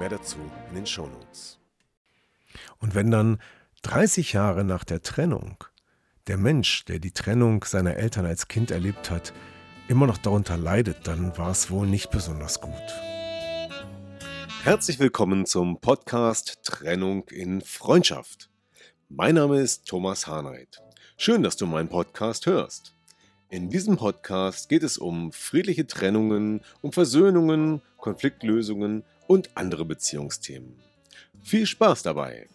Mehr dazu in den Shownotes. Und wenn dann 30 Jahre nach der Trennung der Mensch, der die Trennung seiner Eltern als Kind erlebt hat, immer noch darunter leidet, dann war es wohl nicht besonders gut. Herzlich willkommen zum Podcast Trennung in Freundschaft. Mein Name ist Thomas Harnight. Schön, dass du meinen Podcast hörst. In diesem Podcast geht es um friedliche Trennungen, um Versöhnungen, Konfliktlösungen und andere Beziehungsthemen. Viel Spaß dabei!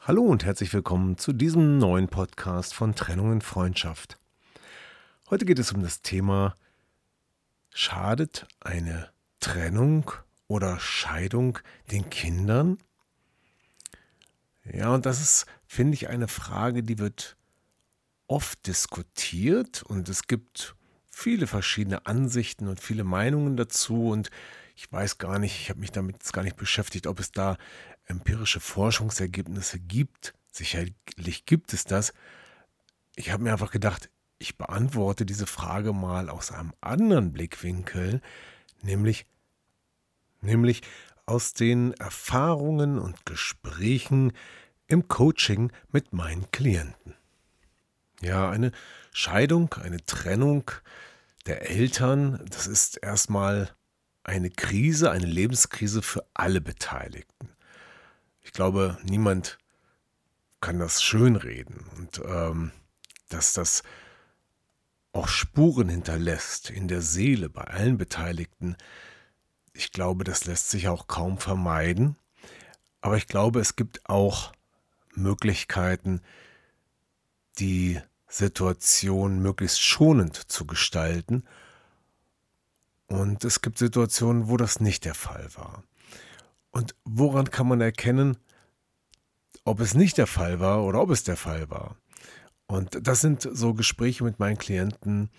Hallo und herzlich willkommen zu diesem neuen Podcast von Trennung in Freundschaft. Heute geht es um das Thema Schadet eine Trennung oder Scheidung den Kindern? Ja, und das ist, finde ich, eine Frage, die wird oft diskutiert und es gibt viele verschiedene Ansichten und viele Meinungen dazu und ich weiß gar nicht, ich habe mich damit jetzt gar nicht beschäftigt, ob es da empirische Forschungsergebnisse gibt. Sicherlich gibt es das. Ich habe mir einfach gedacht, ich beantworte diese Frage mal aus einem anderen Blickwinkel, nämlich, nämlich aus den Erfahrungen und Gesprächen im Coaching mit meinen Klienten. Ja, eine Scheidung, eine Trennung der Eltern, das ist erstmal eine Krise, eine Lebenskrise für alle Beteiligten. Ich glaube, niemand kann das schönreden und ähm, dass das auch Spuren hinterlässt in der Seele bei allen Beteiligten. Ich glaube, das lässt sich auch kaum vermeiden. Aber ich glaube, es gibt auch Möglichkeiten, die Situation möglichst schonend zu gestalten und es gibt Situationen, wo das nicht der Fall war. Und woran kann man erkennen, ob es nicht der Fall war oder ob es der Fall war? Und das sind so Gespräche mit meinen Klienten.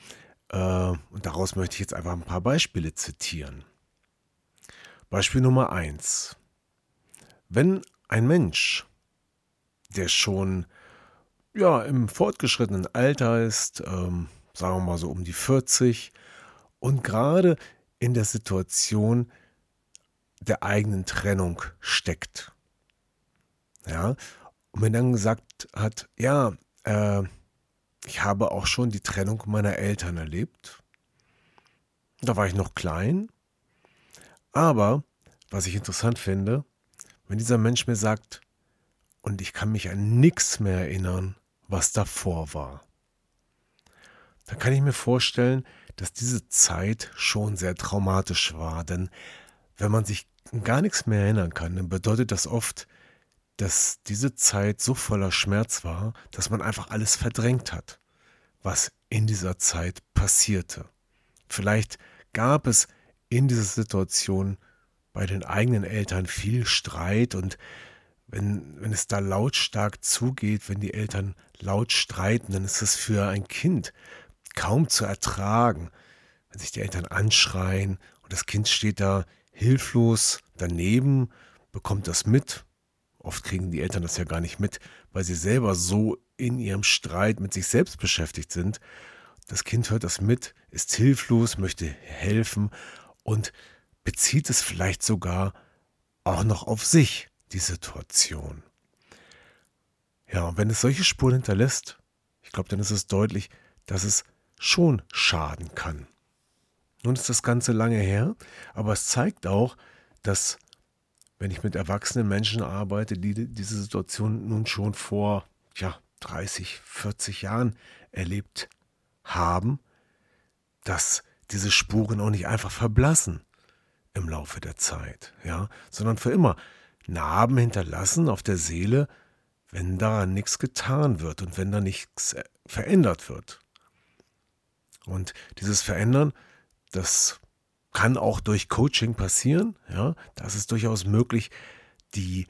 Äh, und daraus möchte ich jetzt einfach ein paar Beispiele zitieren. Beispiel Nummer eins: Wenn ein Mensch, der schon ja, im fortgeschrittenen Alter ist, ähm, sagen wir mal so um die 40, und gerade in der Situation der eigenen Trennung steckt. Ja, und mir dann gesagt hat, ja, äh, ich habe auch schon die Trennung meiner Eltern erlebt. Da war ich noch klein. Aber was ich interessant finde, wenn dieser Mensch mir sagt, und ich kann mich an nichts mehr erinnern, was davor war, dann kann ich mir vorstellen, dass diese Zeit schon sehr traumatisch war. Denn wenn man sich gar nichts mehr erinnern kann, dann bedeutet das oft, dass diese Zeit so voller Schmerz war, dass man einfach alles verdrängt hat, was in dieser Zeit passierte. Vielleicht gab es in dieser Situation bei den eigenen Eltern viel Streit und wenn, wenn es da lautstark zugeht, wenn die Eltern laut streiten, dann ist es für ein Kind kaum zu ertragen, wenn sich die Eltern anschreien und das Kind steht da hilflos daneben, bekommt das mit. Oft kriegen die Eltern das ja gar nicht mit, weil sie selber so in ihrem Streit mit sich selbst beschäftigt sind. Das Kind hört das mit, ist hilflos, möchte helfen und bezieht es vielleicht sogar auch noch auf sich, die Situation. Ja, und wenn es solche Spuren hinterlässt, ich glaube, dann ist es deutlich, dass es schon schaden kann. Nun ist das Ganze lange her, aber es zeigt auch, dass wenn ich mit erwachsenen Menschen arbeite, die diese Situation nun schon vor ja, 30, 40 Jahren erlebt haben, dass diese Spuren auch nicht einfach verblassen im Laufe der Zeit, ja, sondern für immer Narben hinterlassen auf der Seele, wenn daran nichts getan wird und wenn da nichts verändert wird. Und dieses Verändern, Das kann auch durch Coaching passieren. Ja, das ist durchaus möglich, die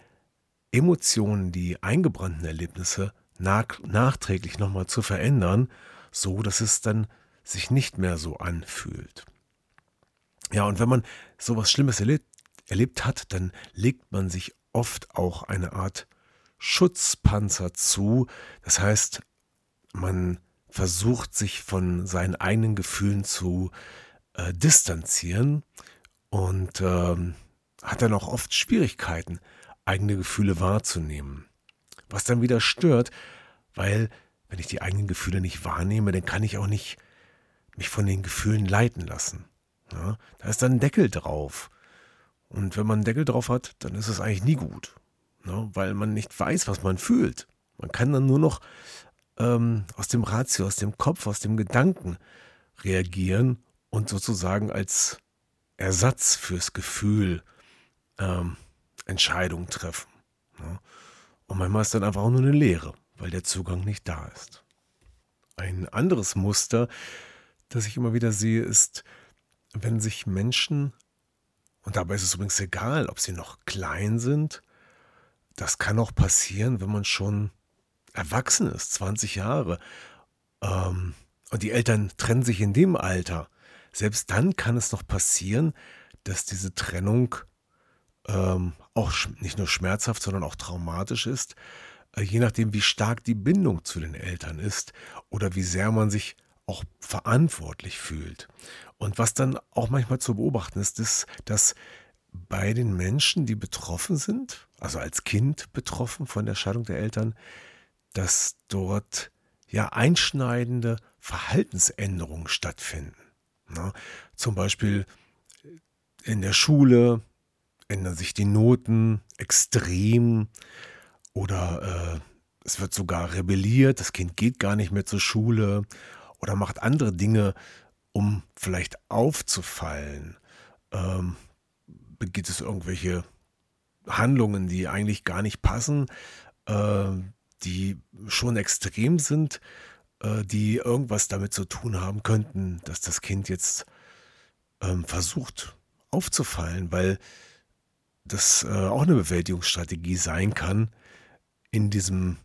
Emotionen, die eingebrannten Erlebnisse nach, nachträglich nochmal zu verändern, so dass es dann sich nicht mehr so anfühlt. Ja, und wenn man sowas Schlimmes erlebt, erlebt hat, dann legt man sich oft auch eine Art Schutzpanzer zu. Das heißt, man versucht sich von seinen eigenen Gefühlen zu äh, distanzieren und ähm, hat dann auch oft Schwierigkeiten, eigene Gefühle wahrzunehmen. Was dann wieder stört, weil wenn ich die eigenen Gefühle nicht wahrnehme, dann kann ich auch nicht mich von den Gefühlen leiten lassen. Ja, da ist dann ein Deckel drauf. Und wenn man einen Deckel drauf hat, dann ist es eigentlich nie gut, ne? weil man nicht weiß, was man fühlt. Man kann dann nur noch ähm, aus dem Ratio, aus dem Kopf, aus dem Gedanken reagieren und sozusagen als Ersatz fürs Gefühl ähm, Entscheidungen treffen. Ne? Und manchmal ist dann einfach auch nur eine Leere, weil der Zugang nicht da ist. Ein anderes Muster, das ich immer wieder sehe, ist, wenn sich Menschen und dabei ist es übrigens egal, ob sie noch klein sind. Das kann auch passieren, wenn man schon erwachsen ist, 20 Jahre. Ähm, und die Eltern trennen sich in dem Alter. Selbst dann kann es noch passieren, dass diese Trennung ähm, auch nicht nur schmerzhaft, sondern auch traumatisch ist, äh, je nachdem, wie stark die Bindung zu den Eltern ist oder wie sehr man sich auch verantwortlich fühlt. Und was dann auch manchmal zu beobachten ist, ist, dass bei den Menschen, die betroffen sind, also als Kind betroffen von der Scheidung der Eltern, dass dort ja einschneidende Verhaltensänderungen stattfinden. Na, zum Beispiel in der Schule ändern sich die Noten extrem oder äh, es wird sogar rebelliert, das Kind geht gar nicht mehr zur Schule oder macht andere Dinge, um vielleicht aufzufallen. Ähm, begeht es irgendwelche Handlungen, die eigentlich gar nicht passen, äh, die schon extrem sind, äh, die irgendwas damit zu tun haben könnten, dass das Kind jetzt ähm, versucht aufzufallen, weil das äh, auch eine Bewältigungsstrategie sein kann in diesem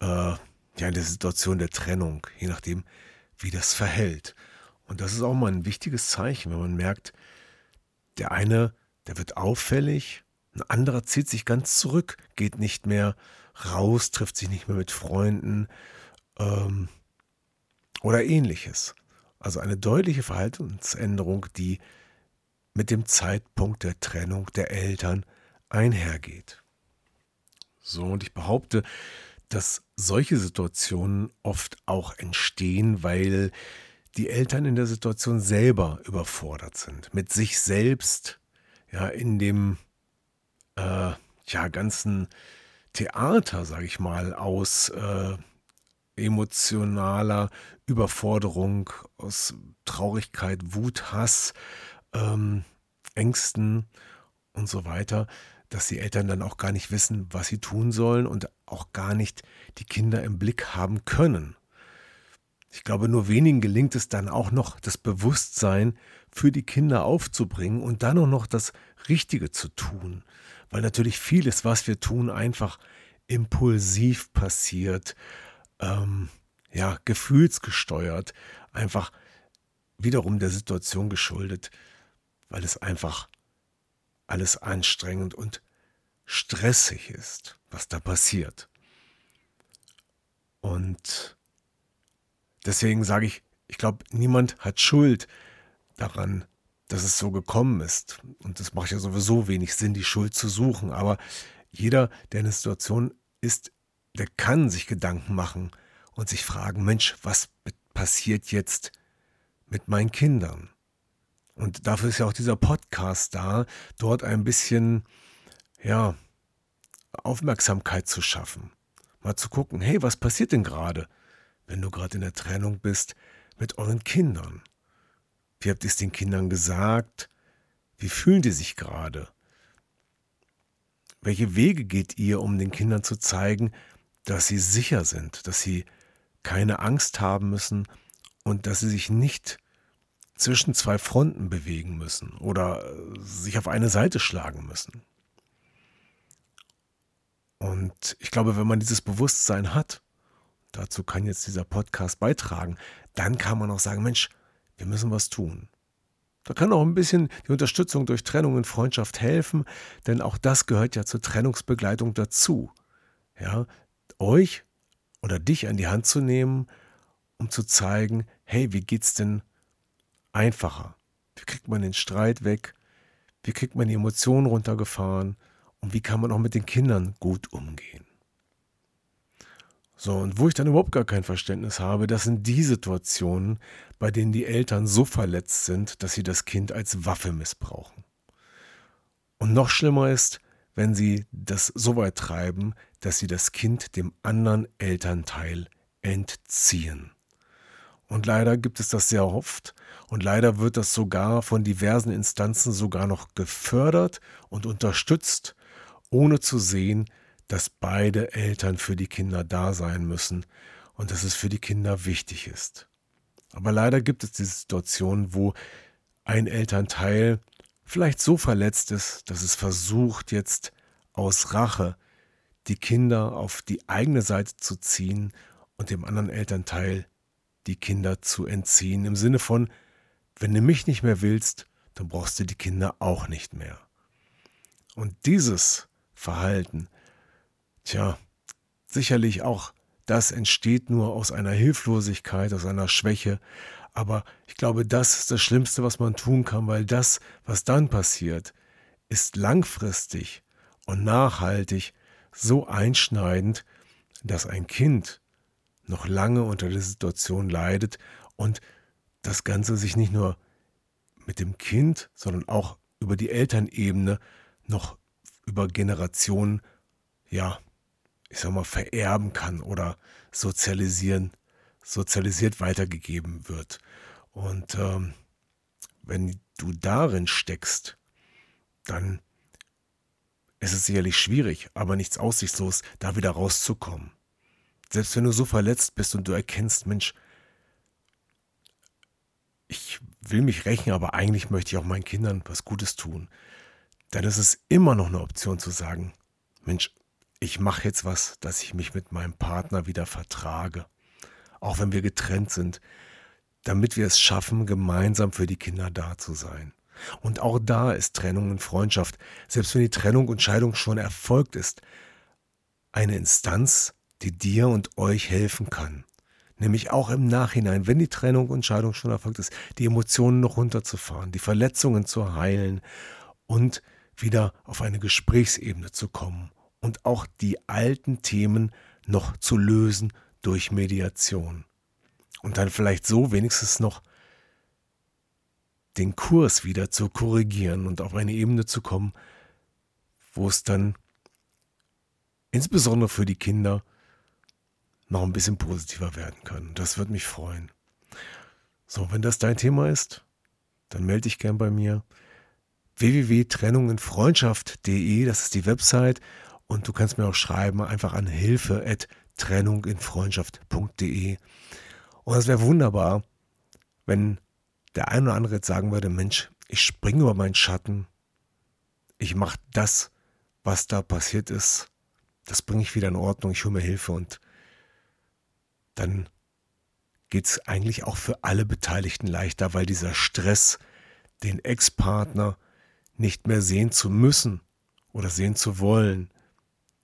äh, ja in der Situation der Trennung, je nachdem, wie das verhält. Und das ist auch mal ein wichtiges Zeichen, wenn man merkt, der eine, der wird auffällig, ein anderer zieht sich ganz zurück, geht nicht mehr raus, trifft sich nicht mehr mit Freunden ähm, oder ähnliches. Also eine deutliche Verhaltensänderung, die mit dem Zeitpunkt der Trennung der Eltern einhergeht. So, und ich behaupte, dass solche Situationen oft auch entstehen, weil die Eltern in der Situation selber überfordert sind, mit sich selbst, ja, in dem äh, ja, ganzen Theater, sage ich mal, aus äh, emotionaler Überforderung, aus Traurigkeit, Wut, Hass, ähm, Ängsten und so weiter, dass die Eltern dann auch gar nicht wissen, was sie tun sollen und auch gar nicht die Kinder im Blick haben können. Ich glaube, nur wenigen gelingt es dann auch noch, das Bewusstsein für die Kinder aufzubringen und dann auch noch das Richtige zu tun. Weil natürlich vieles, was wir tun, einfach impulsiv passiert, ähm, ja, gefühlsgesteuert, einfach wiederum der Situation geschuldet, weil es einfach alles anstrengend und stressig ist, was da passiert. Und deswegen sage ich, ich glaube, niemand hat Schuld daran, dass es so gekommen ist. Und es macht ja sowieso wenig Sinn, die Schuld zu suchen. Aber jeder, der in der Situation ist, der kann sich Gedanken machen und sich fragen, Mensch, was passiert jetzt mit meinen Kindern? Und dafür ist ja auch dieser Podcast da, dort ein bisschen, ja, Aufmerksamkeit zu schaffen. Mal zu gucken, hey, was passiert denn gerade, wenn du gerade in der Trennung bist mit euren Kindern? Wie habt ihr es den Kindern gesagt? Wie fühlen die sich gerade? Welche Wege geht ihr, um den Kindern zu zeigen, dass sie sicher sind, dass sie keine Angst haben müssen und dass sie sich nicht zwischen zwei Fronten bewegen müssen oder sich auf eine Seite schlagen müssen. Und ich glaube, wenn man dieses Bewusstsein hat, dazu kann jetzt dieser Podcast beitragen, dann kann man auch sagen, Mensch, wir müssen was tun. Da kann auch ein bisschen die Unterstützung durch Trennung und Freundschaft helfen, denn auch das gehört ja zur Trennungsbegleitung dazu. Ja, euch oder dich an die Hand zu nehmen, um zu zeigen, hey, wie geht's denn einfacher? Wie kriegt man den Streit weg? Wie kriegt man die Emotionen runtergefahren? Und wie kann man auch mit den Kindern gut umgehen? So, und wo ich dann überhaupt gar kein Verständnis habe, das sind die Situationen, bei denen die Eltern so verletzt sind, dass sie das Kind als Waffe missbrauchen. Und noch schlimmer ist, wenn sie das so weit treiben, dass sie das Kind dem anderen Elternteil entziehen. Und leider gibt es das sehr oft und leider wird das sogar von diversen Instanzen sogar noch gefördert und unterstützt, ohne zu sehen, dass beide Eltern für die Kinder da sein müssen und dass es für die Kinder wichtig ist. Aber leider gibt es die Situation, wo ein Elternteil vielleicht so verletzt ist, dass es versucht jetzt aus Rache die Kinder auf die eigene Seite zu ziehen und dem anderen Elternteil die Kinder zu entziehen. Im Sinne von, wenn du mich nicht mehr willst, dann brauchst du die Kinder auch nicht mehr. Und dieses Verhalten Tja, sicherlich auch das entsteht nur aus einer Hilflosigkeit, aus einer Schwäche. Aber ich glaube, das ist das Schlimmste, was man tun kann, weil das, was dann passiert, ist langfristig und nachhaltig so einschneidend, dass ein Kind noch lange unter der Situation leidet und das Ganze sich nicht nur mit dem Kind, sondern auch über die Elternebene noch über Generationen, ja, ich sag mal, vererben kann oder sozialisieren, sozialisiert weitergegeben wird. Und ähm, wenn du darin steckst, dann ist es sicherlich schwierig, aber nichts aussichtslos, da wieder rauszukommen. Selbst wenn du so verletzt bist und du erkennst, Mensch, ich will mich rächen, aber eigentlich möchte ich auch meinen Kindern was Gutes tun, dann ist es immer noch eine Option zu sagen, Mensch, ich mache jetzt was, dass ich mich mit meinem Partner wieder vertrage, auch wenn wir getrennt sind, damit wir es schaffen, gemeinsam für die Kinder da zu sein. Und auch da ist Trennung und Freundschaft, selbst wenn die Trennung und Scheidung schon erfolgt ist, eine Instanz, die dir und euch helfen kann. Nämlich auch im Nachhinein, wenn die Trennung und Scheidung schon erfolgt ist, die Emotionen noch runterzufahren, die Verletzungen zu heilen und wieder auf eine Gesprächsebene zu kommen und auch die alten Themen noch zu lösen durch Mediation. Und dann vielleicht so wenigstens noch den Kurs wieder zu korrigieren und auf eine Ebene zu kommen, wo es dann insbesondere für die Kinder noch ein bisschen positiver werden kann. Das würde mich freuen. So, wenn das dein Thema ist, dann melde dich gern bei mir. www.trennunginfreundschaft.de, das ist die Website. Und du kannst mir auch schreiben, einfach an hilfe at trennunginfreundschaft.de. Und es wäre wunderbar, wenn der ein oder andere jetzt sagen würde, Mensch, ich springe über meinen Schatten, ich mache das, was da passiert ist, das bringe ich wieder in Ordnung, ich hole mir Hilfe. Und dann geht es eigentlich auch für alle Beteiligten leichter, weil dieser Stress, den Ex-Partner nicht mehr sehen zu müssen oder sehen zu wollen,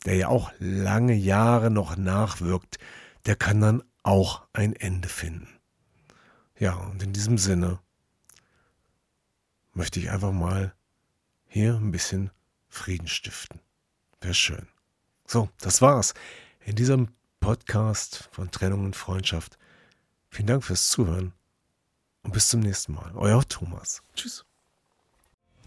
der ja auch lange Jahre noch nachwirkt, der kann dann auch ein Ende finden. Ja, und in diesem Sinne möchte ich einfach mal hier ein bisschen Frieden stiften. Wäre schön. So, das war's. In diesem Podcast von Trennung und Freundschaft. Vielen Dank fürs Zuhören und bis zum nächsten Mal. Euer Thomas. Tschüss.